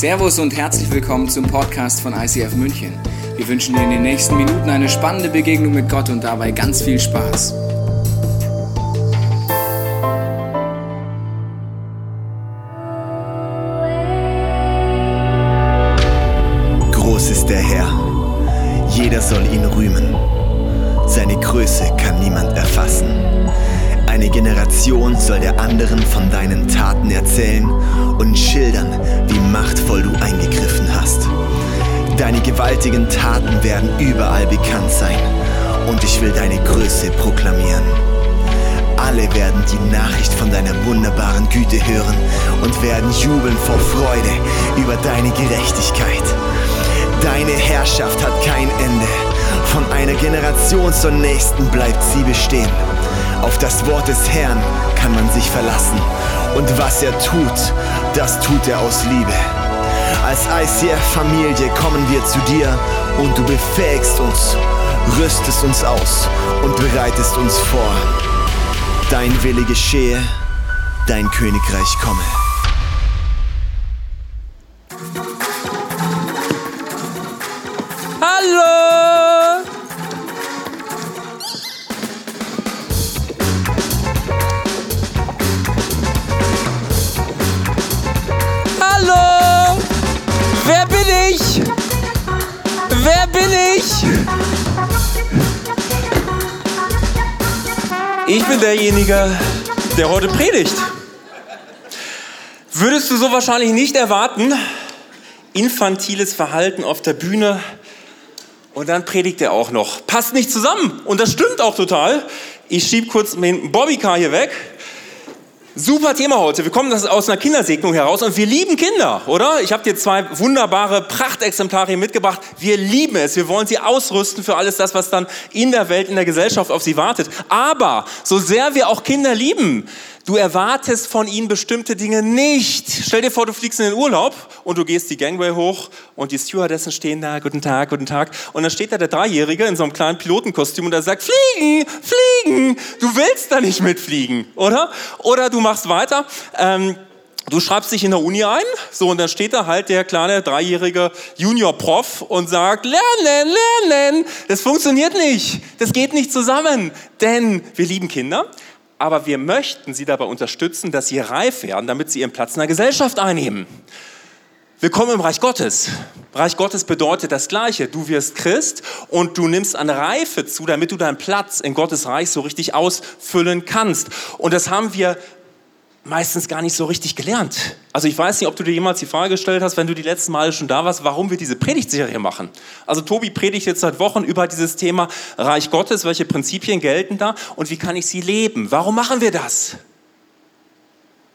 Servus und herzlich willkommen zum Podcast von ICF München. Wir wünschen dir in den nächsten Minuten eine spannende Begegnung mit Gott und dabei ganz viel Spaß. Groß ist der Herr, jeder soll ihn rühmen. Seine Größe kann niemand erfassen. Generation soll der anderen von deinen Taten erzählen und schildern, wie machtvoll du eingegriffen hast. Deine gewaltigen Taten werden überall bekannt sein und ich will deine Größe proklamieren. Alle werden die Nachricht von deiner wunderbaren Güte hören und werden jubeln vor Freude über deine Gerechtigkeit. Deine Herrschaft hat kein Ende. Von einer Generation zur nächsten bleibt sie bestehen. Auf das Wort des Herrn kann man sich verlassen. Und was er tut, das tut er aus Liebe. Als ICF-Familie kommen wir zu dir und du befähigst uns, rüstest uns aus und bereitest uns vor. Dein Wille geschehe, dein Königreich komme. Derjenige, der heute predigt. Würdest du so wahrscheinlich nicht erwarten? Infantiles Verhalten auf der Bühne, und dann predigt er auch noch. Passt nicht zusammen. Und das stimmt auch total. Ich schieb kurz den Bobbycar hier weg. Super Thema heute. Wir kommen aus einer Kindersegnung heraus und wir lieben Kinder, oder? Ich habe dir zwei wunderbare Prachtexemplare mitgebracht. Wir lieben es. Wir wollen sie ausrüsten für alles das, was dann in der Welt, in der Gesellschaft auf sie wartet. Aber so sehr wir auch Kinder lieben, du erwartest von ihnen bestimmte Dinge nicht. Stell dir vor, du fliegst in den Urlaub und du gehst die Gangway hoch und die Stewardessen stehen da, guten Tag, guten Tag. Und dann steht da der Dreijährige in so einem kleinen Pilotenkostüm und er sagt, fliegen, fliegen. Du willst da nicht mitfliegen, oder? Oder du machst weiter. Ähm, Du schreibst dich in der Uni ein, so und dann steht da halt der kleine dreijährige Junior-Prof und sagt, lernen, lernen. Das funktioniert nicht. Das geht nicht zusammen, denn wir lieben Kinder, aber wir möchten sie dabei unterstützen, dass sie reif werden, damit sie ihren Platz in der Gesellschaft einnehmen. Willkommen im Reich Gottes. Reich Gottes bedeutet das Gleiche. Du wirst Christ und du nimmst an Reife zu, damit du deinen Platz in Gottes Reich so richtig ausfüllen kannst. Und das haben wir meistens gar nicht so richtig gelernt. Also ich weiß nicht, ob du dir jemals die Frage gestellt hast, wenn du die letzten Male schon da warst, warum wir diese Predigtserie machen. Also Tobi predigt jetzt seit Wochen über dieses Thema Reich Gottes, welche Prinzipien gelten da und wie kann ich sie leben? Warum machen wir das?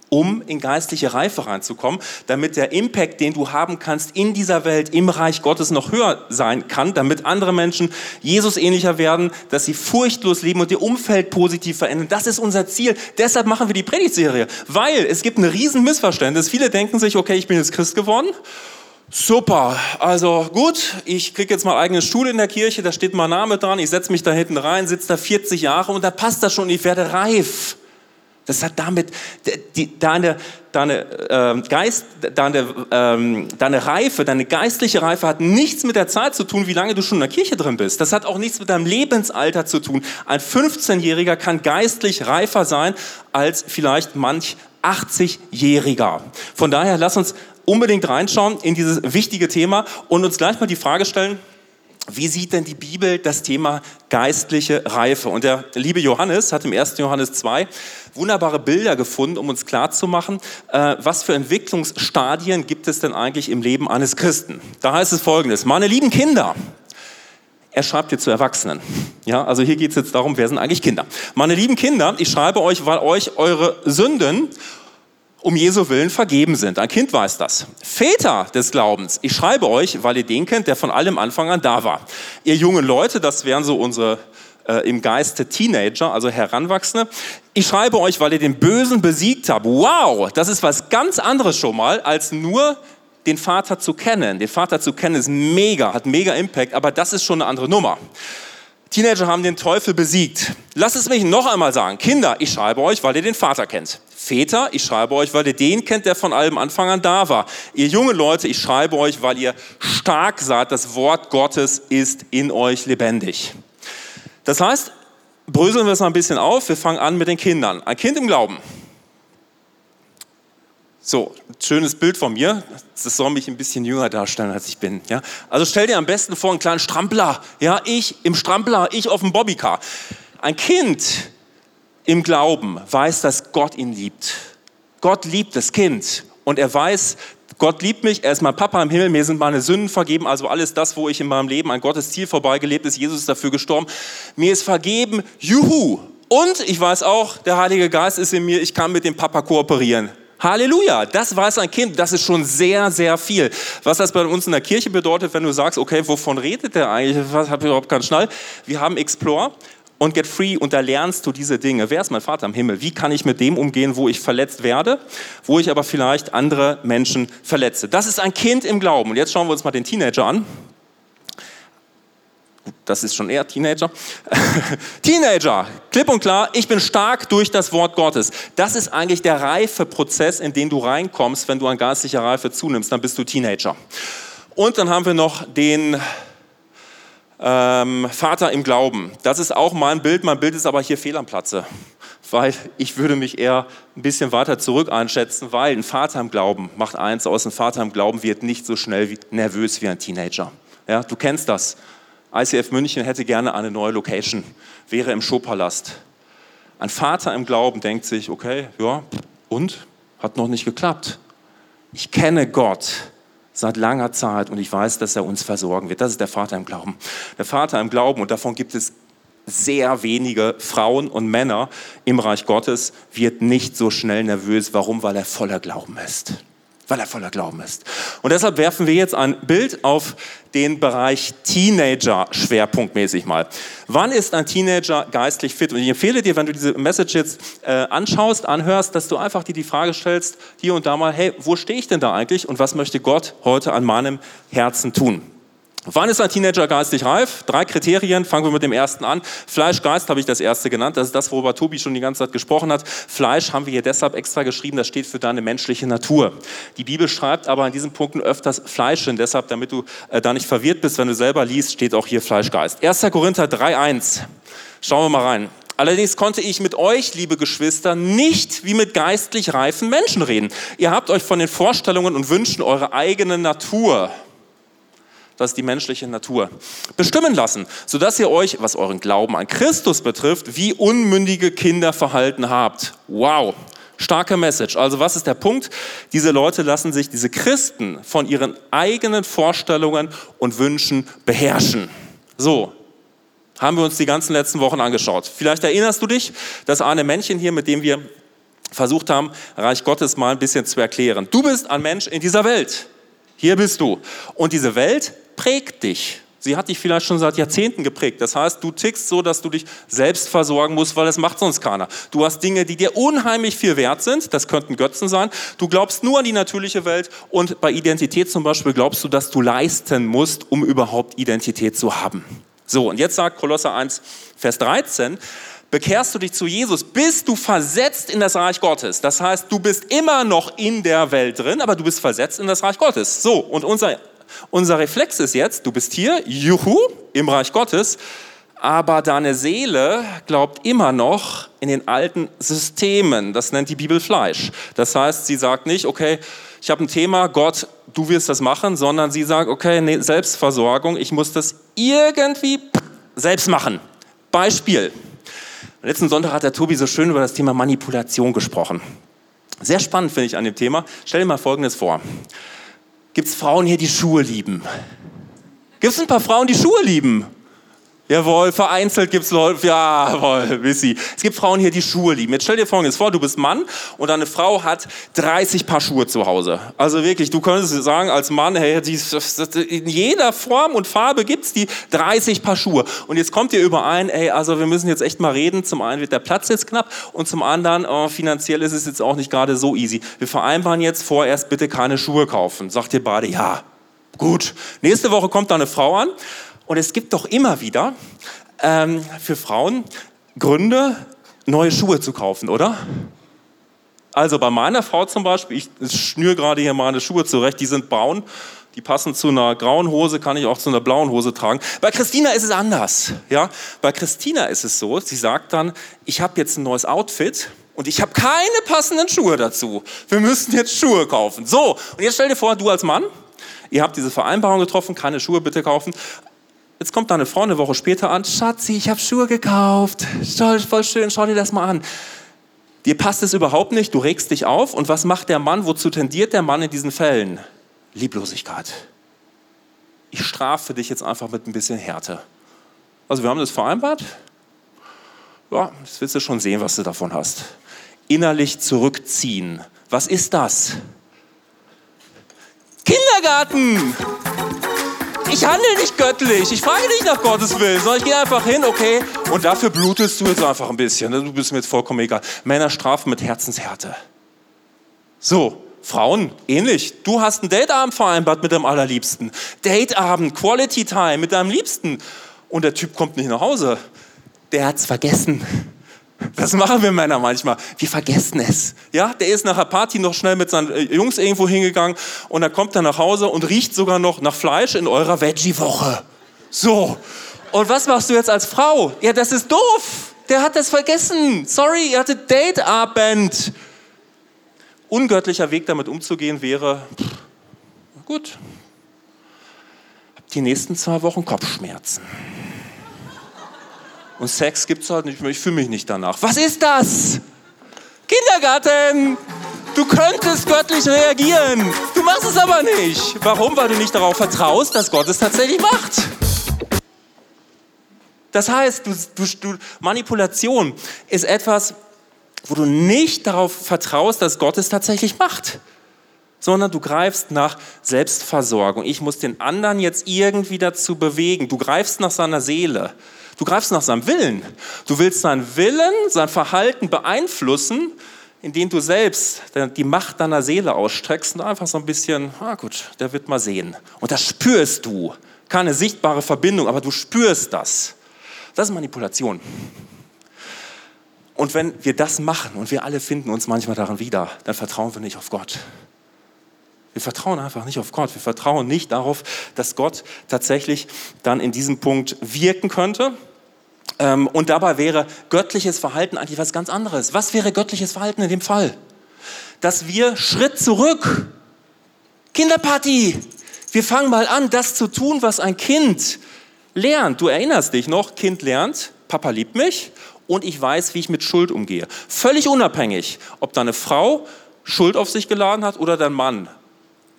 Um in geistliche Reife reinzukommen, damit der Impact, den du haben kannst in dieser Welt, im Reich Gottes noch höher sein kann, damit andere Menschen Jesus ähnlicher werden, dass sie furchtlos leben und ihr Umfeld positiv verändern. Das ist unser Ziel. Deshalb machen wir die Predigtserie, weil es gibt ein riesen Missverständnis. Viele denken sich, okay, ich bin jetzt Christ geworden. Super, also gut, ich kriege jetzt mal eigenen Stuhl in der Kirche, da steht mein Name dran, ich setze mich da hinten rein, sitze da 40 Jahre und da passt das schon, ich werde reif. Das hat damit, die, deine, deine, äh, Geist, deine, ähm, deine Reife, deine geistliche Reife hat nichts mit der Zeit zu tun, wie lange du schon in der Kirche drin bist. Das hat auch nichts mit deinem Lebensalter zu tun. Ein 15-Jähriger kann geistlich reifer sein als vielleicht manch 80-Jähriger. Von daher lass uns unbedingt reinschauen in dieses wichtige Thema und uns gleich mal die Frage stellen, wie sieht denn die Bibel das Thema geistliche Reife? Und der liebe Johannes hat im 1. Johannes 2 wunderbare Bilder gefunden, um uns klarzumachen, äh, was für Entwicklungsstadien gibt es denn eigentlich im Leben eines Christen. Da heißt es folgendes, meine lieben Kinder, er schreibt hier zu Erwachsenen. Ja, also hier geht es jetzt darum, wer sind eigentlich Kinder? Meine lieben Kinder, ich schreibe euch, weil euch eure Sünden um Jesu Willen vergeben sind. Ein Kind weiß das. Väter des Glaubens, ich schreibe euch, weil ihr den kennt, der von allem Anfang an da war. Ihr jungen Leute, das wären so unsere äh, im Geiste Teenager, also Heranwachsende. Ich schreibe euch, weil ihr den Bösen besiegt habt. Wow, das ist was ganz anderes schon mal, als nur den Vater zu kennen. Den Vater zu kennen ist mega, hat mega Impact, aber das ist schon eine andere Nummer. Teenager haben den Teufel besiegt. Lass es mich noch einmal sagen. Kinder, ich schreibe euch, weil ihr den Vater kennt. Väter, ich schreibe euch, weil ihr den kennt, der von allem Anfang an da war. Ihr junge Leute, ich schreibe euch, weil ihr stark seid. Das Wort Gottes ist in euch lebendig. Das heißt, bröseln wir es mal ein bisschen auf. Wir fangen an mit den Kindern. Ein Kind im Glauben. So, schönes Bild von mir. Das soll mich ein bisschen jünger darstellen, als ich bin. Ja? Also stell dir am besten vor einen kleinen Strampler. Ja, ich im Strampler, ich auf dem Bobbycar. Ein Kind im Glauben weiß, dass Gott ihn liebt. Gott liebt das Kind und er weiß, Gott liebt mich, er ist mein Papa im Himmel, mir sind meine Sünden vergeben, also alles das, wo ich in meinem Leben an Gottes Ziel vorbeigelebt ist, Jesus ist dafür gestorben, mir ist vergeben, juhu. Und ich weiß auch, der Heilige Geist ist in mir, ich kann mit dem Papa kooperieren. Halleluja, das weiß ein Kind, das ist schon sehr, sehr viel. Was das bei uns in der Kirche bedeutet, wenn du sagst, okay, wovon redet der eigentlich, was habe ich überhaupt keinen Schnall. Wir haben Explore und Get Free und da lernst du diese Dinge. Wer ist mein Vater im Himmel? Wie kann ich mit dem umgehen, wo ich verletzt werde, wo ich aber vielleicht andere Menschen verletze? Das ist ein Kind im Glauben. Und jetzt schauen wir uns mal den Teenager an das ist schon eher Teenager. Teenager, klipp und klar, ich bin stark durch das Wort Gottes. Das ist eigentlich der reife Prozess, in den du reinkommst, wenn du an geistlicher Reife zunimmst, dann bist du Teenager. Und dann haben wir noch den ähm, Vater im Glauben. Das ist auch mein Bild, mein Bild ist aber hier fehl am Platze. Weil ich würde mich eher ein bisschen weiter zurück einschätzen, weil ein Vater im Glauben macht eins aus, ein Vater im Glauben wird nicht so schnell wie, nervös wie ein Teenager. Ja, du kennst das. ICF München hätte gerne eine neue Location, wäre im Showpalast. Ein Vater im Glauben denkt sich, okay, ja, und? Hat noch nicht geklappt. Ich kenne Gott seit langer Zeit und ich weiß, dass er uns versorgen wird. Das ist der Vater im Glauben. Der Vater im Glauben, und davon gibt es sehr wenige Frauen und Männer im Reich Gottes, wird nicht so schnell nervös. Warum? Weil er voller Glauben ist weil er voller Glauben ist. Und deshalb werfen wir jetzt ein Bild auf den Bereich Teenager schwerpunktmäßig mal. Wann ist ein Teenager geistlich fit? Und ich empfehle dir, wenn du diese Message jetzt äh, anschaust, anhörst, dass du einfach dir die Frage stellst, hier und da mal, hey, wo stehe ich denn da eigentlich und was möchte Gott heute an meinem Herzen tun? Wann ist ein Teenager geistig reif? Drei Kriterien. Fangen wir mit dem ersten an. Fleisch, Geist habe ich das erste genannt. Das ist das, worüber Tobi schon die ganze Zeit gesprochen hat. Fleisch haben wir hier deshalb extra geschrieben. Das steht für deine menschliche Natur. Die Bibel schreibt aber an diesen Punkten öfters Fleisch hin. Deshalb, damit du äh, da nicht verwirrt bist, wenn du selber liest, steht auch hier Fleisch, Geist. 1. Korinther 3,1. Schauen wir mal rein. Allerdings konnte ich mit euch, liebe Geschwister, nicht wie mit geistlich reifen Menschen reden. Ihr habt euch von den Vorstellungen und Wünschen eurer eigenen Natur das ist die menschliche Natur, bestimmen lassen, sodass ihr euch, was euren Glauben an Christus betrifft, wie unmündige Kinder verhalten habt. Wow, starke Message. Also was ist der Punkt? Diese Leute lassen sich, diese Christen, von ihren eigenen Vorstellungen und Wünschen beherrschen. So, haben wir uns die ganzen letzten Wochen angeschaut. Vielleicht erinnerst du dich, das eine Männchen hier, mit dem wir versucht haben, Reich Gottes mal ein bisschen zu erklären. Du bist ein Mensch in dieser Welt. Hier bist du. Und diese Welt prägt dich. Sie hat dich vielleicht schon seit Jahrzehnten geprägt. Das heißt, du tickst so, dass du dich selbst versorgen musst, weil das macht sonst keiner. Du hast Dinge, die dir unheimlich viel wert sind. Das könnten Götzen sein. Du glaubst nur an die natürliche Welt und bei Identität zum Beispiel glaubst du, dass du leisten musst, um überhaupt Identität zu haben. So, und jetzt sagt Kolosser 1, Vers 13, bekehrst du dich zu Jesus, bist du versetzt in das Reich Gottes. Das heißt, du bist immer noch in der Welt drin, aber du bist versetzt in das Reich Gottes. So, und unser unser Reflex ist jetzt, du bist hier, juhu, im Reich Gottes, aber deine Seele glaubt immer noch in den alten Systemen. Das nennt die Bibel Fleisch. Das heißt, sie sagt nicht, okay, ich habe ein Thema, Gott, du wirst das machen, sondern sie sagt, okay, nee, Selbstversorgung, ich muss das irgendwie selbst machen. Beispiel. Letzten Sonntag hat der Tobi so schön über das Thema Manipulation gesprochen. Sehr spannend finde ich an dem Thema. Stell dir mal Folgendes vor. Gibt es Frauen hier, die Schuhe lieben? Gibt es ein paar Frauen, die Schuhe lieben? Jawohl, vereinzelt gibt es Leute, jawohl, Wissi. Es gibt Frauen hier, die Schuhe lieben. Jetzt stell dir folgendes vor, du bist Mann und deine Frau hat 30 Paar Schuhe zu Hause. Also wirklich, du könntest sagen als Mann, hey, in jeder Form und Farbe gibt es die 30 Paar Schuhe. Und jetzt kommt ihr überein, ey, also wir müssen jetzt echt mal reden. Zum einen wird der Platz jetzt knapp und zum anderen, oh, finanziell ist es jetzt auch nicht gerade so easy. Wir vereinbaren jetzt vorerst bitte keine Schuhe kaufen. Sagt ihr beide, ja, gut. Nächste Woche kommt da eine Frau an und es gibt doch immer wieder ähm, für Frauen Gründe, neue Schuhe zu kaufen, oder? Also bei meiner Frau zum Beispiel, ich schnür gerade hier meine Schuhe zurecht, die sind braun, die passen zu einer grauen Hose, kann ich auch zu einer blauen Hose tragen. Bei Christina ist es anders. Ja? Bei Christina ist es so, sie sagt dann, ich habe jetzt ein neues Outfit und ich habe keine passenden Schuhe dazu. Wir müssen jetzt Schuhe kaufen. So, und jetzt stell dir vor, du als Mann, ihr habt diese Vereinbarung getroffen, keine Schuhe bitte kaufen. Jetzt kommt deine Frau eine Woche später an, Schatzi, ich habe Schuhe gekauft. Voll, schön, schau dir das mal an. Dir passt es überhaupt nicht, du regst dich auf. Und was macht der Mann? Wozu tendiert der Mann in diesen Fällen? Lieblosigkeit. Ich strafe dich jetzt einfach mit ein bisschen Härte. Also wir haben das vereinbart. Ja, jetzt willst du schon sehen, was du davon hast. Innerlich zurückziehen. Was ist das? Kindergarten! Ich handle nicht göttlich. Ich frage nicht nach Gottes Willen, sondern ich gehe einfach hin, okay, und dafür blutest du jetzt einfach ein bisschen. Du bist mir jetzt vollkommen egal. Männer strafen mit Herzenshärte. So, Frauen, ähnlich. Du hast einen Dateabend vereinbart mit deinem Allerliebsten. Dateabend, Quality Time mit deinem Liebsten. Und der Typ kommt nicht nach Hause. Der hat's vergessen. Das machen wir Männer manchmal. Wir vergessen es. Ja, der ist nach der Party noch schnell mit seinen äh, Jungs irgendwo hingegangen und dann kommt er nach Hause und riecht sogar noch nach Fleisch in eurer Veggie-Woche. So. Und was machst du jetzt als Frau? Ja, das ist doof. Der hat das vergessen. Sorry, ihr hattet Dateabend. Ungöttlicher Weg damit umzugehen wäre, gut, die nächsten zwei Wochen Kopfschmerzen. Und Sex gibt es halt nicht mehr. Ich fühle mich nicht danach. Was ist das? Kindergarten! Du könntest göttlich reagieren. Du machst es aber nicht. Warum? Weil du nicht darauf vertraust, dass Gott es tatsächlich macht. Das heißt, du, du, Manipulation ist etwas, wo du nicht darauf vertraust, dass Gott es tatsächlich macht, sondern du greifst nach Selbstversorgung. Ich muss den anderen jetzt irgendwie dazu bewegen. Du greifst nach seiner Seele. Du greifst nach seinem Willen. Du willst seinen Willen, sein Verhalten beeinflussen, indem du selbst die Macht deiner Seele ausstreckst und einfach so ein bisschen, ah gut, der wird mal sehen. Und das spürst du. Keine sichtbare Verbindung, aber du spürst das. Das ist Manipulation. Und wenn wir das machen und wir alle finden uns manchmal daran wieder, dann vertrauen wir nicht auf Gott. Wir vertrauen einfach nicht auf Gott. Wir vertrauen nicht darauf, dass Gott tatsächlich dann in diesem Punkt wirken könnte. Ähm, und dabei wäre göttliches Verhalten eigentlich was ganz anderes. Was wäre göttliches Verhalten in dem Fall? Dass wir Schritt zurück, Kinderparty, wir fangen mal an, das zu tun, was ein Kind lernt. Du erinnerst dich noch, Kind lernt, Papa liebt mich und ich weiß, wie ich mit Schuld umgehe. Völlig unabhängig, ob deine Frau Schuld auf sich geladen hat oder dein Mann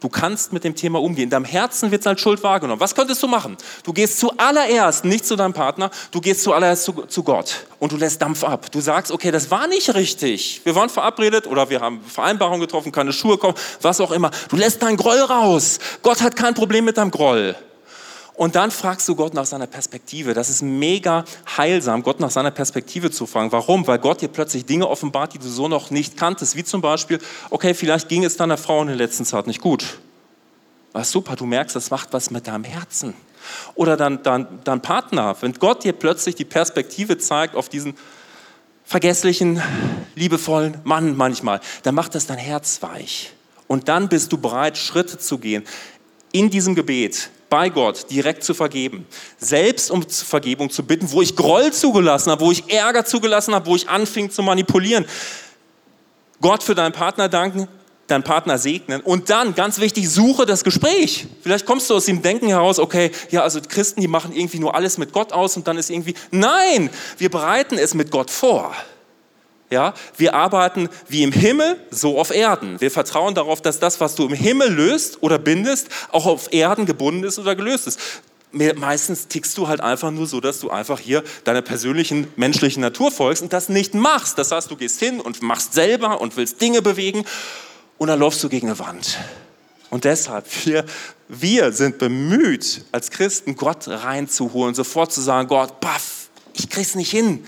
Du kannst mit dem Thema umgehen. In deinem Herzen wird es als Schuld wahrgenommen. Was könntest du machen? Du gehst zuallererst nicht zu deinem Partner, du gehst zuallererst zu, zu Gott und du lässt Dampf ab. Du sagst, okay, das war nicht richtig. Wir waren verabredet oder wir haben Vereinbarungen getroffen, keine Schuhe kaufen, was auch immer. Du lässt deinen Groll raus. Gott hat kein Problem mit deinem Groll. Und dann fragst du Gott nach seiner Perspektive. Das ist mega heilsam, Gott nach seiner Perspektive zu fragen. Warum? Weil Gott dir plötzlich Dinge offenbart, die du so noch nicht kanntest. Wie zum Beispiel, okay, vielleicht ging es deiner Frau in der letzten Zeit nicht gut. Was super, du merkst, das macht was mit deinem Herzen. Oder dein, dein, dein Partner, wenn Gott dir plötzlich die Perspektive zeigt auf diesen vergesslichen, liebevollen Mann manchmal, dann macht das dein Herz weich. Und dann bist du bereit, Schritte zu gehen in diesem Gebet, bei Gott direkt zu vergeben, selbst um Vergebung zu bitten, wo ich Groll zugelassen habe, wo ich Ärger zugelassen habe, wo ich anfing zu manipulieren. Gott für deinen Partner danken, deinen Partner segnen und dann, ganz wichtig, suche das Gespräch. Vielleicht kommst du aus dem Denken heraus, okay, ja, also Christen, die machen irgendwie nur alles mit Gott aus und dann ist irgendwie, nein, wir bereiten es mit Gott vor. Ja, wir arbeiten wie im Himmel, so auf Erden. Wir vertrauen darauf, dass das, was du im Himmel löst oder bindest, auch auf Erden gebunden ist oder gelöst ist. Meistens tickst du halt einfach nur so, dass du einfach hier deiner persönlichen menschlichen Natur folgst und das nicht machst. Das heißt, du gehst hin und machst selber und willst Dinge bewegen und dann läufst du gegen eine Wand. Und deshalb, wir, wir sind bemüht, als Christen Gott reinzuholen, sofort zu sagen, Gott, baff, ich krieg's nicht hin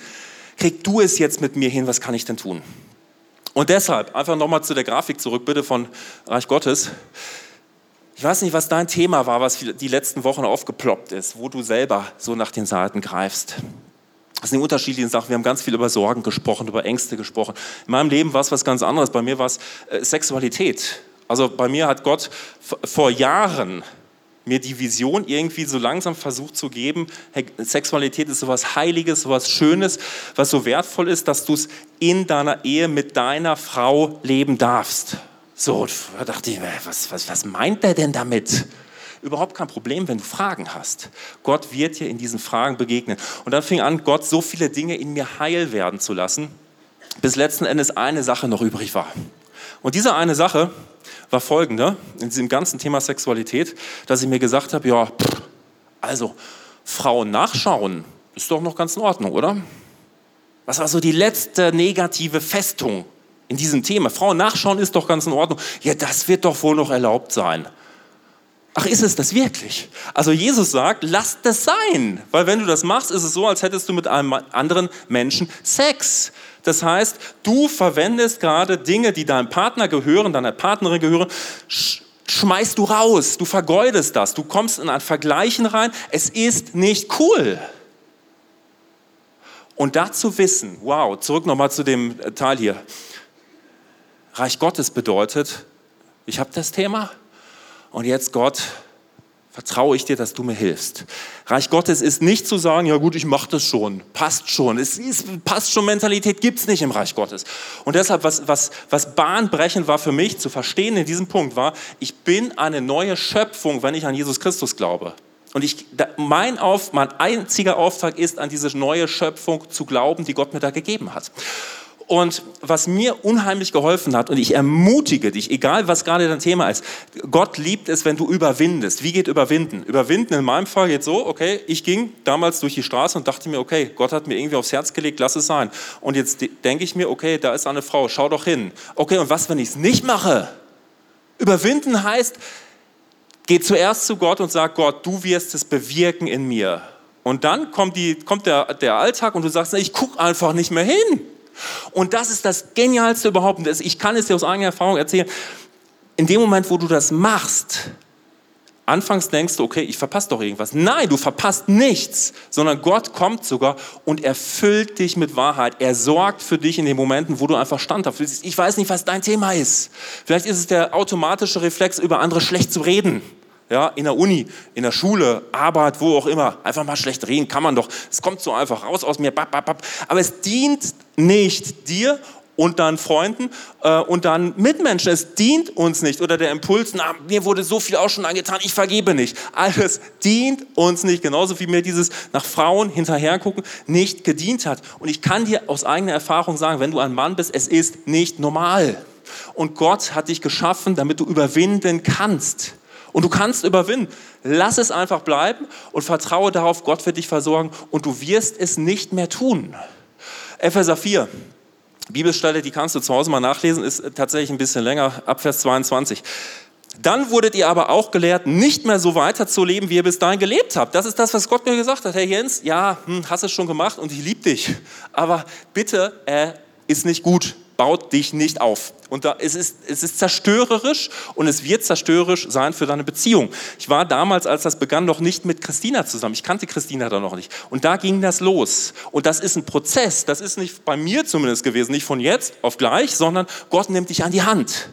krieg du es jetzt mit mir hin, was kann ich denn tun? Und deshalb, einfach nochmal zu der Grafik zurück, bitte von Reich Gottes. Ich weiß nicht, was dein Thema war, was die letzten Wochen aufgeploppt ist, wo du selber so nach den Seiten greifst. Das sind die unterschiedlichen Sachen. Wir haben ganz viel über Sorgen gesprochen, über Ängste gesprochen. In meinem Leben war es was ganz anderes. Bei mir war es äh, Sexualität. Also bei mir hat Gott vor Jahren mir die Vision irgendwie so langsam versucht zu geben, hey, Sexualität ist sowas Heiliges, sowas Schönes, was so wertvoll ist, dass du es in deiner Ehe mit deiner Frau leben darfst. So, da dachte ich, was, was, was meint der denn damit? Überhaupt kein Problem, wenn du Fragen hast. Gott wird dir in diesen Fragen begegnen. Und dann fing an, Gott so viele Dinge in mir heil werden zu lassen, bis letzten Endes eine Sache noch übrig war. Und diese eine Sache war folgende, in diesem ganzen Thema Sexualität, dass ich mir gesagt habe, ja, pff, also Frauen nachschauen ist doch noch ganz in Ordnung, oder? Was war so die letzte negative Festung in diesem Thema? Frauen nachschauen ist doch ganz in Ordnung. Ja, das wird doch wohl noch erlaubt sein. Ach, ist es das wirklich? Also Jesus sagt, lass das sein. Weil wenn du das machst, ist es so, als hättest du mit einem anderen Menschen Sex. Das heißt, du verwendest gerade Dinge, die deinem Partner gehören, deiner Partnerin gehören, schmeißt du raus, du vergeudest das, du kommst in ein Vergleichen rein. Es ist nicht cool. Und dazu wissen, wow, zurück nochmal zu dem Teil hier. Reich Gottes bedeutet, ich habe das Thema, und jetzt Gott, vertraue ich dir, dass du mir hilfst. Reich Gottes ist nicht zu sagen, ja gut, ich mache das schon, passt schon. Es ist, passt schon, Mentalität gibt es nicht im Reich Gottes. Und deshalb, was, was, was bahnbrechend war für mich zu verstehen in diesem Punkt war, ich bin eine neue Schöpfung, wenn ich an Jesus Christus glaube. Und ich, mein, Auf, mein einziger Auftrag ist, an diese neue Schöpfung zu glauben, die Gott mir da gegeben hat. Und was mir unheimlich geholfen hat, und ich ermutige dich, egal was gerade dein Thema ist, Gott liebt es, wenn du überwindest. Wie geht überwinden? Überwinden in meinem Fall geht so, okay, ich ging damals durch die Straße und dachte mir, okay, Gott hat mir irgendwie aufs Herz gelegt, lass es sein. Und jetzt denke ich mir, okay, da ist eine Frau, schau doch hin. Okay, und was, wenn ich es nicht mache? Überwinden heißt, geh zuerst zu Gott und sag, Gott, du wirst es bewirken in mir. Und dann kommt, die, kommt der, der Alltag und du sagst, ich gucke einfach nicht mehr hin. Und das ist das Genialste überhaupt. Ich kann es dir aus eigener Erfahrung erzählen. In dem Moment, wo du das machst, anfangs denkst du, okay, ich verpasse doch irgendwas. Nein, du verpasst nichts, sondern Gott kommt sogar und erfüllt dich mit Wahrheit. Er sorgt für dich in den Momenten, wo du einfach standhaft bist. Ich weiß nicht, was dein Thema ist. Vielleicht ist es der automatische Reflex, über andere schlecht zu reden ja, in der Uni, in der Schule, Arbeit, wo auch immer. Einfach mal schlecht reden kann man doch. Es kommt so einfach raus aus mir. Aber es dient nicht dir und deinen Freunden äh, und deinen Mitmenschen. Es dient uns nicht. Oder der Impuls, na, mir wurde so viel auch schon angetan, ich vergebe nicht. Alles dient uns nicht. Genauso wie mir dieses nach Frauen hinterhergucken nicht gedient hat. Und ich kann dir aus eigener Erfahrung sagen, wenn du ein Mann bist, es ist nicht normal. Und Gott hat dich geschaffen, damit du überwinden kannst. Und du kannst überwinden. Lass es einfach bleiben und vertraue darauf, Gott wird dich versorgen und du wirst es nicht mehr tun. Epheser 4, Bibelstelle, die kannst du zu Hause mal nachlesen, ist tatsächlich ein bisschen länger, ab Vers 22. Dann wurdet ihr aber auch gelehrt, nicht mehr so weiterzuleben, wie ihr bis dahin gelebt habt. Das ist das, was Gott mir gesagt hat. Herr Jens, ja, hm, hast es schon gemacht und ich liebe dich. Aber bitte, er ist nicht gut baut dich nicht auf. Und da, es, ist, es ist zerstörerisch und es wird zerstörerisch sein für deine Beziehung. Ich war damals, als das begann, noch nicht mit Christina zusammen. Ich kannte Christina da noch nicht. Und da ging das los. Und das ist ein Prozess. Das ist nicht bei mir zumindest gewesen, nicht von jetzt auf gleich, sondern Gott nimmt dich an die Hand.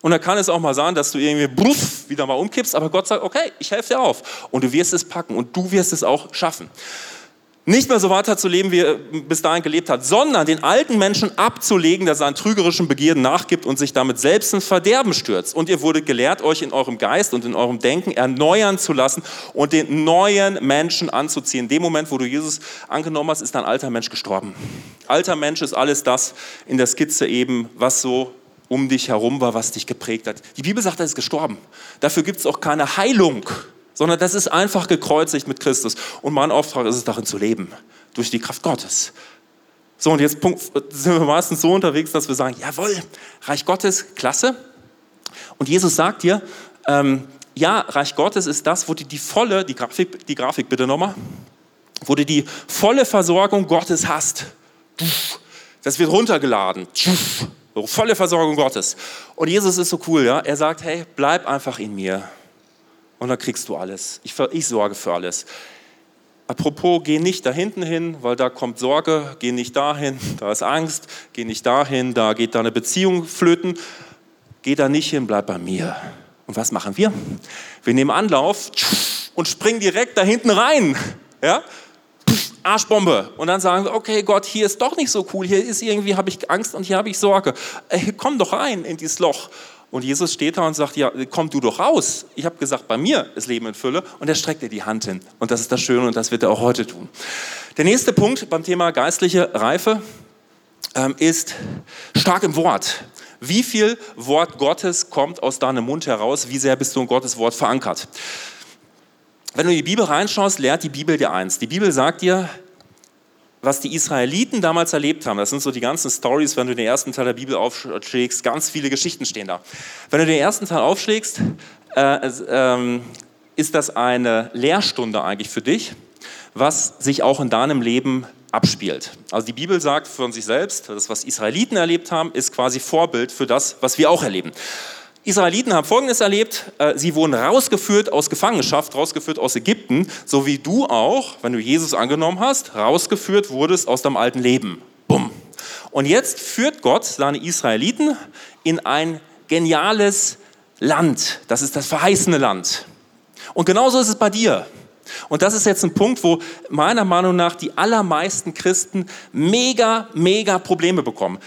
Und da kann es auch mal sein, dass du irgendwie bruff, wieder mal umkippst, aber Gott sagt, okay, ich helfe dir auf. Und du wirst es packen und du wirst es auch schaffen nicht mehr so weiter zu leben, wie er bis dahin gelebt hat, sondern den alten Menschen abzulegen, der seinen trügerischen Begierden nachgibt und sich damit selbst ins Verderben stürzt. Und ihr wurdet gelehrt, euch in eurem Geist und in eurem Denken erneuern zu lassen und den neuen Menschen anzuziehen. In dem Moment, wo du Jesus angenommen hast, ist dein alter Mensch gestorben. Alter Mensch ist alles das in der Skizze eben, was so um dich herum war, was dich geprägt hat. Die Bibel sagt, er ist gestorben. Dafür gibt es auch keine Heilung sondern das ist einfach gekreuzigt mit Christus. Und mein Auftrag ist es, darin zu leben, durch die Kraft Gottes. So, und jetzt sind wir meistens so unterwegs, dass wir sagen, jawohl, Reich Gottes, klasse. Und Jesus sagt dir, ähm, ja, Reich Gottes ist das, wo du die volle, die Grafik, die Grafik bitte nochmal, wo du die volle Versorgung Gottes hast. Das wird runtergeladen. volle Versorgung Gottes. Und Jesus ist so cool, ja. Er sagt, hey, bleib einfach in mir. Und dann kriegst du alles. Ich, ich sorge für alles. Apropos, geh nicht da hinten hin, weil da kommt Sorge, geh nicht dahin, da ist Angst, geh nicht dahin, da geht deine Beziehung flöten. Geh da nicht hin, bleib bei mir. Und was machen wir? Wir nehmen Anlauf und springen direkt da hinten rein. Ja? Arschbombe. Und dann sagen wir, okay, Gott, hier ist doch nicht so cool, hier ist irgendwie, habe ich Angst und hier habe ich Sorge. Ey, komm doch rein in dieses Loch. Und Jesus steht da und sagt, ja, komm du doch raus. Ich habe gesagt, bei mir ist Leben in Fülle. Und er streckt dir die Hand hin. Und das ist das Schöne und das wird er auch heute tun. Der nächste Punkt beim Thema geistliche Reife ähm, ist stark im Wort. Wie viel Wort Gottes kommt aus deinem Mund heraus? Wie sehr bist du in Gottes Wort verankert? Wenn du in die Bibel reinschaust, lehrt die Bibel dir eins. Die Bibel sagt dir, was die Israeliten damals erlebt haben. Das sind so die ganzen Stories, wenn du den ersten Teil der Bibel aufschlägst. Ganz viele Geschichten stehen da. Wenn du den ersten Teil aufschlägst, äh, äh, ist das eine Lehrstunde eigentlich für dich, was sich auch in deinem Leben abspielt. Also die Bibel sagt von sich selbst, das, was Israeliten erlebt haben, ist quasi Vorbild für das, was wir auch erleben. Israeliten haben Folgendes erlebt, äh, sie wurden rausgeführt aus Gefangenschaft, rausgeführt aus Ägypten, so wie du auch, wenn du Jesus angenommen hast, rausgeführt wurdest aus deinem alten Leben. Bumm. Und jetzt führt Gott seine Israeliten in ein geniales Land. Das ist das verheißene Land. Und genauso ist es bei dir. Und das ist jetzt ein Punkt, wo meiner Meinung nach die allermeisten Christen mega, mega Probleme bekommen.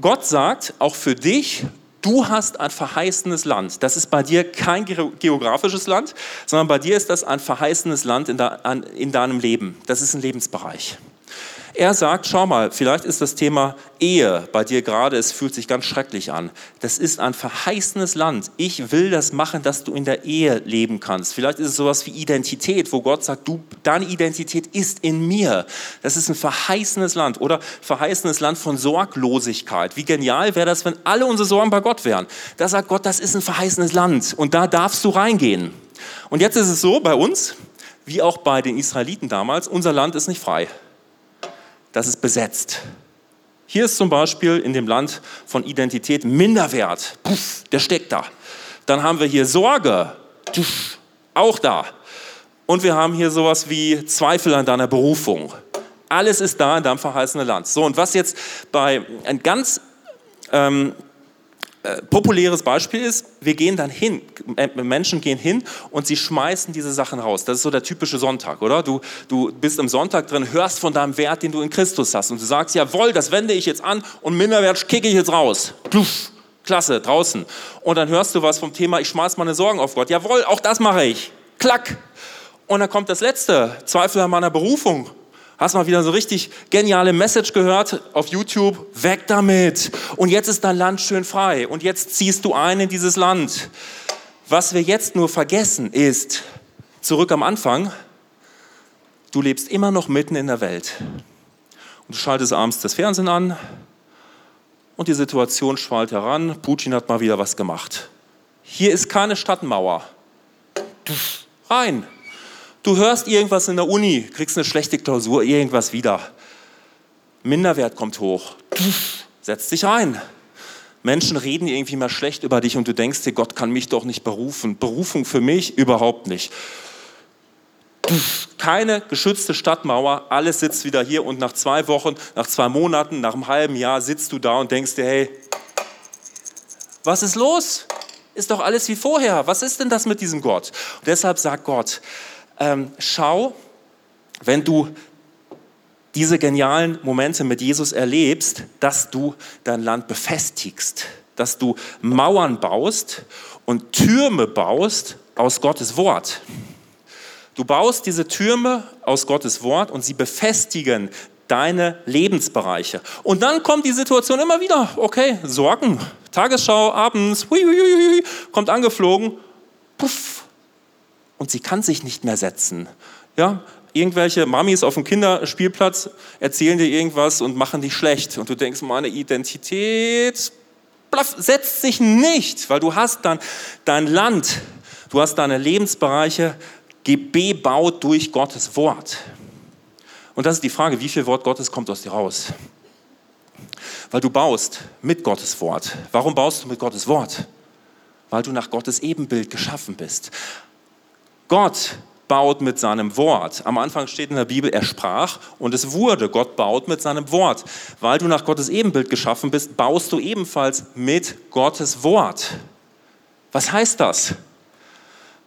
Gott sagt, auch für dich Du hast ein verheißenes Land. Das ist bei dir kein geografisches Land, sondern bei dir ist das ein verheißenes Land in, in deinem Leben. Das ist ein Lebensbereich. Er sagt, schau mal, vielleicht ist das Thema Ehe bei dir gerade, es fühlt sich ganz schrecklich an. Das ist ein verheißenes Land. Ich will das machen, dass du in der Ehe leben kannst. Vielleicht ist es sowas wie Identität, wo Gott sagt, du, deine Identität ist in mir. Das ist ein verheißenes Land oder verheißenes Land von Sorglosigkeit. Wie genial wäre das, wenn alle unsere Sorgen bei Gott wären. Da sagt Gott, das ist ein verheißenes Land und da darfst du reingehen. Und jetzt ist es so bei uns, wie auch bei den Israeliten damals, unser Land ist nicht frei das ist besetzt. Hier ist zum Beispiel in dem Land von Identität Minderwert. Puff, der steckt da. Dann haben wir hier Sorge. Puff, auch da. Und wir haben hier sowas wie Zweifel an deiner Berufung. Alles ist da in deinem verheißenen Land. So, und was jetzt bei ein ganz ähm, äh, populäres Beispiel ist, wir gehen dann hin, äh, Menschen gehen hin und sie schmeißen diese Sachen raus. Das ist so der typische Sonntag, oder? Du, du bist im Sonntag drin, hörst von deinem Wert, den du in Christus hast und du sagst, jawohl, das wende ich jetzt an und Minderwert kicke ich jetzt raus. Puff, klasse, draußen. Und dann hörst du was vom Thema, ich schmeiß meine Sorgen auf Gott. Jawohl, auch das mache ich. Klack. Und dann kommt das Letzte, Zweifel an meiner Berufung. Hast mal wieder so richtig geniale Message gehört auf YouTube? Weg damit. Und jetzt ist dein Land schön frei. Und jetzt ziehst du ein in dieses Land. Was wir jetzt nur vergessen ist, zurück am Anfang, du lebst immer noch mitten in der Welt. Und du schaltest abends das Fernsehen an und die Situation schwallt heran. Putin hat mal wieder was gemacht. Hier ist keine Stadtmauer. Rein. Du hörst irgendwas in der Uni, kriegst eine schlechte Klausur, irgendwas wieder. Minderwert kommt hoch. Setz dich ein. Menschen reden irgendwie mal schlecht über dich und du denkst dir, Gott kann mich doch nicht berufen. Berufung für mich überhaupt nicht. Keine geschützte Stadtmauer, alles sitzt wieder hier und nach zwei Wochen, nach zwei Monaten, nach einem halben Jahr sitzt du da und denkst dir, hey, was ist los? Ist doch alles wie vorher. Was ist denn das mit diesem Gott? Und deshalb sagt Gott, ähm, schau, wenn du diese genialen Momente mit Jesus erlebst, dass du dein Land befestigst, dass du Mauern baust und Türme baust aus Gottes Wort. Du baust diese Türme aus Gottes Wort und sie befestigen deine Lebensbereiche. Und dann kommt die Situation immer wieder, okay, Sorgen, Tagesschau abends, hui, hui, hui, kommt angeflogen, puff, und sie kann sich nicht mehr setzen. Ja, irgendwelche Mamis auf dem Kinderspielplatz erzählen dir irgendwas und machen dich schlecht. Und du denkst, meine Identität setzt sich nicht, weil du hast dann dein Land, du hast deine Lebensbereiche bebaut durch Gottes Wort. Und das ist die Frage, wie viel Wort Gottes kommt aus dir raus? Weil du baust mit Gottes Wort. Warum baust du mit Gottes Wort? Weil du nach Gottes Ebenbild geschaffen bist. Gott baut mit seinem Wort. Am Anfang steht in der Bibel, er sprach und es wurde. Gott baut mit seinem Wort. Weil du nach Gottes Ebenbild geschaffen bist, baust du ebenfalls mit Gottes Wort. Was heißt das?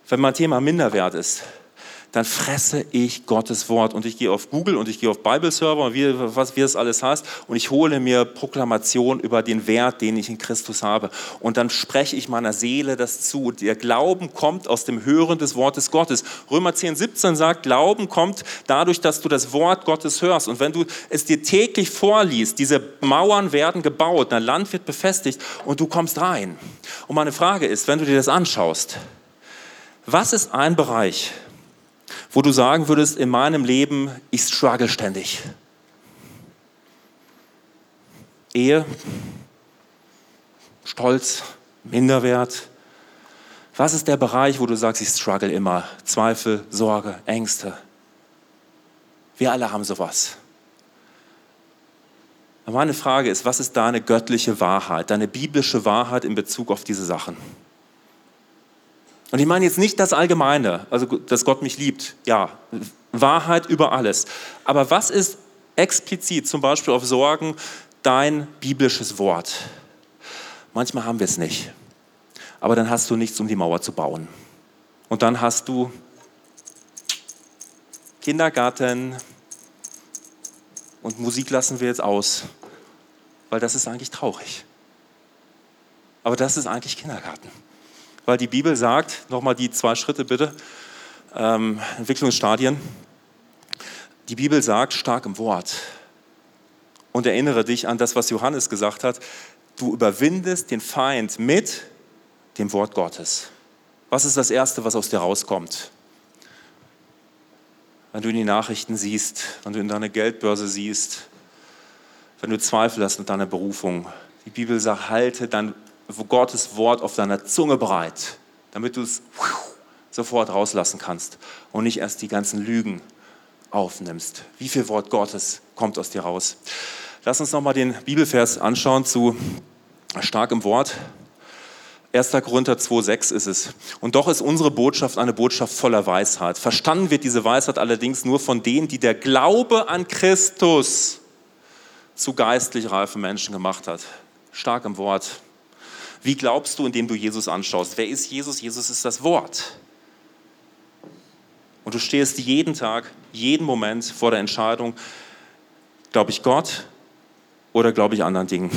Wenn mein Thema Minderwert ist, dann fresse ich Gottes Wort und ich gehe auf Google und ich gehe auf Bible-Server und wie, was, wie das alles heißt und ich hole mir Proklamation über den Wert, den ich in Christus habe. Und dann spreche ich meiner Seele das zu. Der Glauben kommt aus dem Hören des Wortes Gottes. Römer 10, 17 sagt, Glauben kommt dadurch, dass du das Wort Gottes hörst. Und wenn du es dir täglich vorliest, diese Mauern werden gebaut, dein Land wird befestigt und du kommst rein. Und meine Frage ist, wenn du dir das anschaust, was ist ein Bereich, wo du sagen würdest, in meinem Leben, ich struggle ständig? Ehe, Stolz, Minderwert. Was ist der Bereich, wo du sagst, ich struggle immer? Zweifel, Sorge, Ängste. Wir alle haben sowas. Aber meine Frage ist, was ist deine göttliche Wahrheit, deine biblische Wahrheit in Bezug auf diese Sachen? Und ich meine jetzt nicht das Allgemeine, also dass Gott mich liebt, ja, Wahrheit über alles. Aber was ist explizit zum Beispiel auf Sorgen dein biblisches Wort? Manchmal haben wir es nicht. Aber dann hast du nichts, um die Mauer zu bauen. Und dann hast du Kindergarten und Musik lassen wir jetzt aus, weil das ist eigentlich traurig. Aber das ist eigentlich Kindergarten weil die Bibel sagt, nochmal die zwei Schritte bitte, ähm, Entwicklungsstadien, die Bibel sagt, stark im Wort. Und erinnere dich an das, was Johannes gesagt hat, du überwindest den Feind mit dem Wort Gottes. Was ist das Erste, was aus dir rauskommt? Wenn du in die Nachrichten siehst, wenn du in deine Geldbörse siehst, wenn du Zweifel hast mit deiner Berufung. Die Bibel sagt, halte dann Gottes Wort auf deiner Zunge bereit, damit du es sofort rauslassen kannst und nicht erst die ganzen Lügen aufnimmst. Wie viel Wort Gottes kommt aus dir raus? Lass uns nochmal den Bibelvers anschauen zu starkem Wort. 1. Korinther 2,6 ist es. Und doch ist unsere Botschaft eine Botschaft voller Weisheit. Verstanden wird diese Weisheit allerdings nur von denen, die der Glaube an Christus zu geistlich reifen Menschen gemacht hat. Stark im Wort. Wie glaubst du, indem du Jesus anschaust? Wer ist Jesus? Jesus ist das Wort. Und du stehst jeden Tag, jeden Moment vor der Entscheidung, glaube ich Gott oder glaube ich anderen Dingen?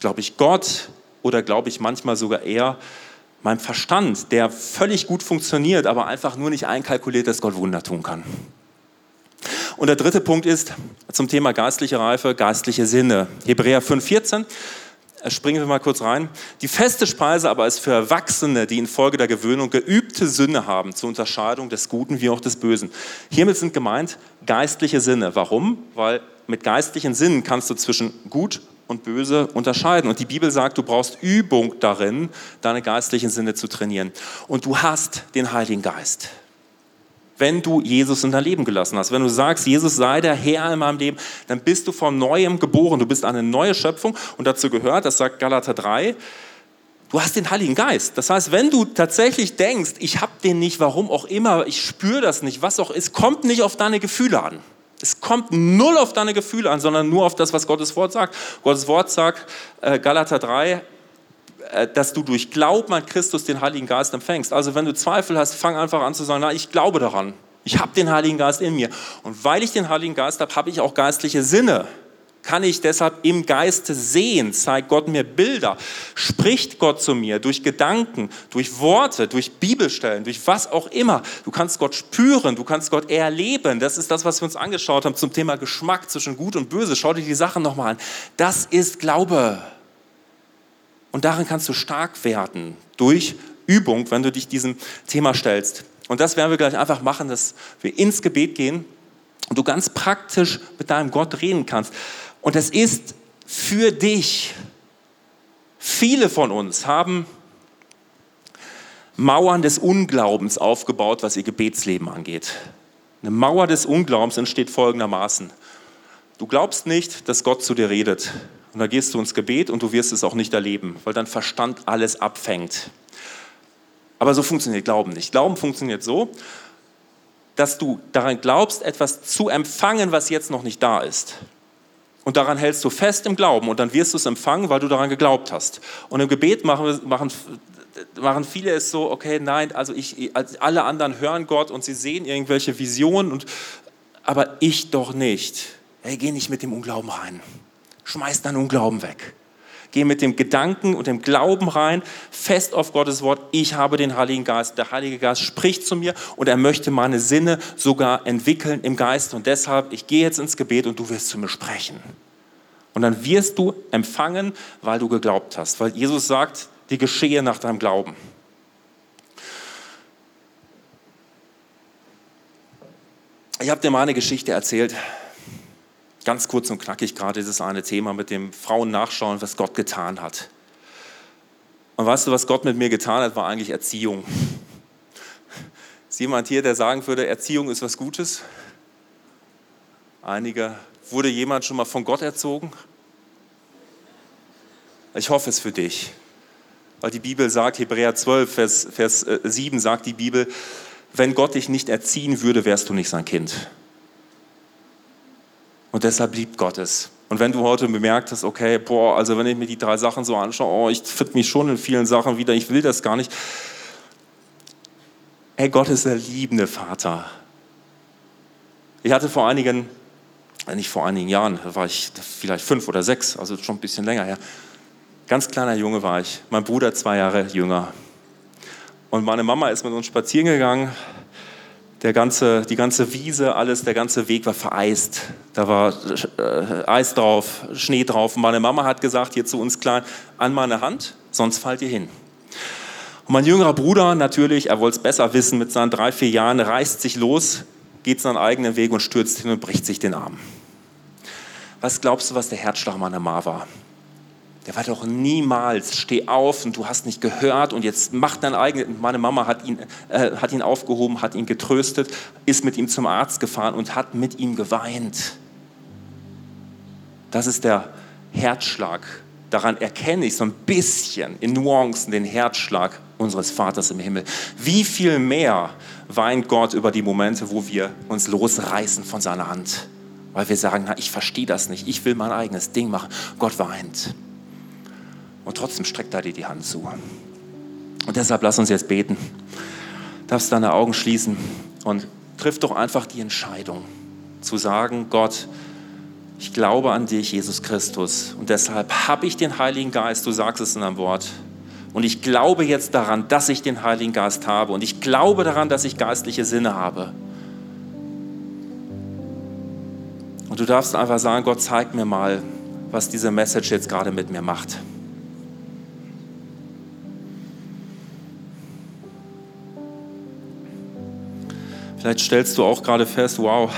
Glaube ich Gott oder glaube ich manchmal sogar eher meinem Verstand, der völlig gut funktioniert, aber einfach nur nicht einkalkuliert, dass Gott Wunder tun kann? Und der dritte Punkt ist zum Thema geistliche Reife, geistliche Sinne. Hebräer 5,14 springen wir mal kurz rein. Die feste Speise aber ist für Erwachsene, die infolge der Gewöhnung geübte Sinne haben, zur Unterscheidung des Guten wie auch des Bösen. Hiermit sind gemeint geistliche Sinne. Warum? Weil mit geistlichen Sinnen kannst du zwischen gut und böse unterscheiden. Und die Bibel sagt, du brauchst Übung darin, deine geistlichen Sinne zu trainieren. Und du hast den Heiligen Geist wenn du Jesus in dein Leben gelassen hast. Wenn du sagst, Jesus sei der Herr in meinem Leben, dann bist du von neuem geboren. Du bist eine neue Schöpfung und dazu gehört, das sagt Galater 3, du hast den Heiligen Geist. Das heißt, wenn du tatsächlich denkst, ich habe den nicht, warum auch immer, ich spüre das nicht, was auch ist, kommt nicht auf deine Gefühle an. Es kommt null auf deine Gefühle an, sondern nur auf das, was Gottes Wort sagt. Gottes Wort sagt, äh, Galater 3, äh, dass du durch Glauben an Christus den Heiligen Geist empfängst. Also wenn du Zweifel hast, fang einfach an zu sagen, na, ich glaube daran. Ich habe den Heiligen Geist in mir. Und weil ich den Heiligen Geist habe, habe ich auch geistliche Sinne. Kann ich deshalb im Geiste sehen? Zeigt Gott mir Bilder? Spricht Gott zu mir durch Gedanken, durch Worte, durch Bibelstellen, durch was auch immer? Du kannst Gott spüren, du kannst Gott erleben. Das ist das, was wir uns angeschaut haben zum Thema Geschmack zwischen Gut und Böse. Schau dir die Sachen nochmal an. Das ist Glaube. Und darin kannst du stark werden durch Übung, wenn du dich diesem Thema stellst. Und das werden wir gleich einfach machen, dass wir ins Gebet gehen und du ganz praktisch mit deinem Gott reden kannst. Und es ist für dich. Viele von uns haben Mauern des Unglaubens aufgebaut, was ihr Gebetsleben angeht. Eine Mauer des Unglaubens entsteht folgendermaßen. Du glaubst nicht, dass Gott zu dir redet. Und dann gehst du ins Gebet und du wirst es auch nicht erleben, weil dein Verstand alles abfängt. Aber so funktioniert Glauben nicht. Glauben funktioniert so, dass du daran glaubst, etwas zu empfangen, was jetzt noch nicht da ist. Und daran hältst du fest im Glauben und dann wirst du es empfangen, weil du daran geglaubt hast. Und im Gebet machen, machen, machen viele es so, okay, nein, also ich, alle anderen hören Gott und sie sehen irgendwelche Visionen, und, aber ich doch nicht. Hey, geh nicht mit dem Unglauben rein. Schmeiß deinen Unglauben weg. Geh mit dem Gedanken und dem Glauben rein, fest auf Gottes Wort. Ich habe den Heiligen Geist. Der Heilige Geist spricht zu mir und er möchte meine Sinne sogar entwickeln im Geist. Und deshalb, ich gehe jetzt ins Gebet und du wirst zu mir sprechen. Und dann wirst du empfangen, weil du geglaubt hast. Weil Jesus sagt, die geschehe nach deinem Glauben. Ich habe dir mal eine Geschichte erzählt Ganz kurz und knackig gerade dieses eine Thema mit dem Frauen nachschauen, was Gott getan hat. Und weißt du, was Gott mit mir getan hat, war eigentlich Erziehung. Ist jemand hier, der sagen würde, Erziehung ist was Gutes? Einige. Wurde jemand schon mal von Gott erzogen? Ich hoffe es für dich. Weil die Bibel sagt, Hebräer 12, Vers, Vers 7 äh, sagt die Bibel, wenn Gott dich nicht erziehen würde, wärst du nicht sein Kind. Und deshalb liebt Gott es. Und wenn du heute bemerkt hast, okay, boah, also wenn ich mir die drei Sachen so anschaue, oh, ich finde mich schon in vielen Sachen wieder, ich will das gar nicht. Hey, Gott ist der liebende Vater. Ich hatte vor einigen, äh, nicht vor einigen Jahren, da war ich vielleicht fünf oder sechs, also schon ein bisschen länger her. Ganz kleiner Junge war ich, mein Bruder zwei Jahre jünger. Und meine Mama ist mit uns spazieren gegangen der ganze, die ganze Wiese, alles, der ganze Weg war vereist. Da war äh, Eis drauf, Schnee drauf. Und meine Mama hat gesagt, hier zu uns klein, an meine Hand, sonst fallt ihr hin. Und mein jüngerer Bruder natürlich, er wollte es besser wissen, mit seinen drei, vier Jahren, reißt sich los, geht seinen eigenen Weg und stürzt hin und bricht sich den Arm. Was glaubst du, was der Herzschlag meiner Ma war? Der war doch niemals, steh auf und du hast nicht gehört und jetzt mach dein eigenes. Meine Mama hat ihn, äh, hat ihn aufgehoben, hat ihn getröstet, ist mit ihm zum Arzt gefahren und hat mit ihm geweint. Das ist der Herzschlag. Daran erkenne ich so ein bisschen in Nuancen den Herzschlag unseres Vaters im Himmel. Wie viel mehr weint Gott über die Momente, wo wir uns losreißen von seiner Hand, weil wir sagen, na, ich verstehe das nicht, ich will mein eigenes Ding machen. Gott weint. Und trotzdem streckt er dir die Hand zu. Und deshalb lass uns jetzt beten. Darfst deine Augen schließen und triff doch einfach die Entscheidung zu sagen, Gott, ich glaube an dich, Jesus Christus. Und deshalb habe ich den Heiligen Geist, du sagst es in deinem Wort. Und ich glaube jetzt daran, dass ich den Heiligen Geist habe. Und ich glaube daran, dass ich geistliche Sinne habe. Und du darfst einfach sagen, Gott, zeig mir mal, was diese Message jetzt gerade mit mir macht. Vielleicht stellst du auch gerade fest, wow,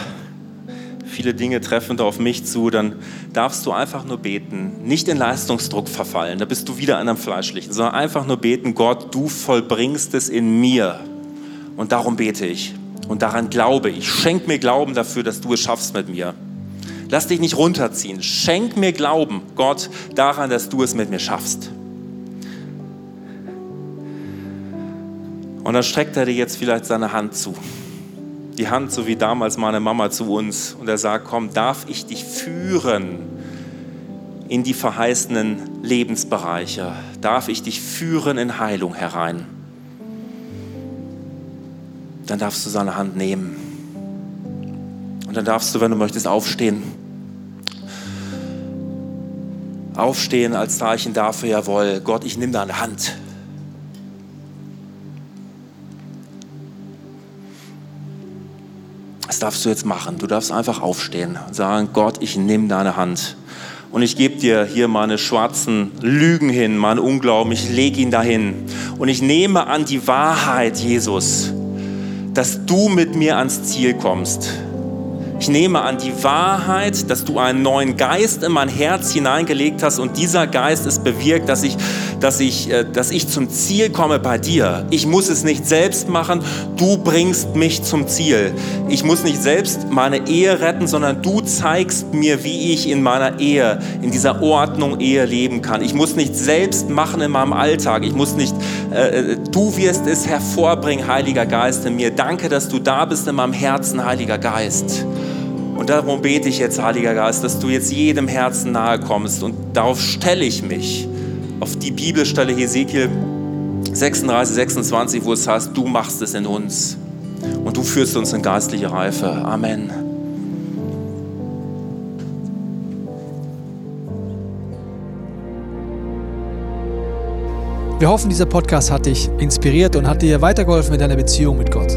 viele Dinge treffen da auf mich zu, dann darfst du einfach nur beten, nicht in Leistungsdruck verfallen, da bist du wieder an einem Fleischlichen, sondern einfach nur beten, Gott, du vollbringst es in mir. Und darum bete ich und daran glaube ich. Schenk mir Glauben dafür, dass du es schaffst mit mir. Lass dich nicht runterziehen. Schenk mir Glauben, Gott, daran, dass du es mit mir schaffst. Und dann streckt er dir jetzt vielleicht seine Hand zu die Hand, so wie damals meine Mama zu uns. Und er sagt, komm, darf ich dich führen in die verheißenen Lebensbereiche? Darf ich dich führen in Heilung herein? Dann darfst du seine Hand nehmen. Und dann darfst du, wenn du möchtest, aufstehen. Aufstehen als Zeichen dafür, jawohl, Gott, ich nehme deine Hand. Darfst du jetzt machen. Du darfst einfach aufstehen und sagen, Gott, ich nehme deine Hand. Und ich gebe dir hier meine schwarzen Lügen hin, meinen Unglauben, ich lege ihn dahin. Und ich nehme an die Wahrheit, Jesus, dass du mit mir ans Ziel kommst. Ich nehme an die Wahrheit, dass du einen neuen Geist in mein Herz hineingelegt hast und dieser Geist ist bewirkt, dass ich dass ich, äh, dass ich zum Ziel komme bei dir. Ich muss es nicht selbst machen, du bringst mich zum Ziel. Ich muss nicht selbst meine Ehe retten, sondern du zeigst mir, wie ich in meiner Ehe, in dieser Ordnung Ehe leben kann. Ich muss nicht selbst machen in meinem Alltag. Ich muss nicht, äh, du wirst es hervorbringen, Heiliger Geist in mir. Danke, dass du da bist in meinem Herzen, Heiliger Geist. Und darum bete ich jetzt, Heiliger Geist, dass du jetzt jedem Herzen nahe kommst. Und darauf stelle ich mich, auf die Bibelstelle Hesekiel 36, 26, wo es heißt, du machst es in uns. Und du führst uns in geistliche Reife. Amen. Wir hoffen, dieser Podcast hat dich inspiriert und hat dir weitergeholfen mit deiner Beziehung mit Gott.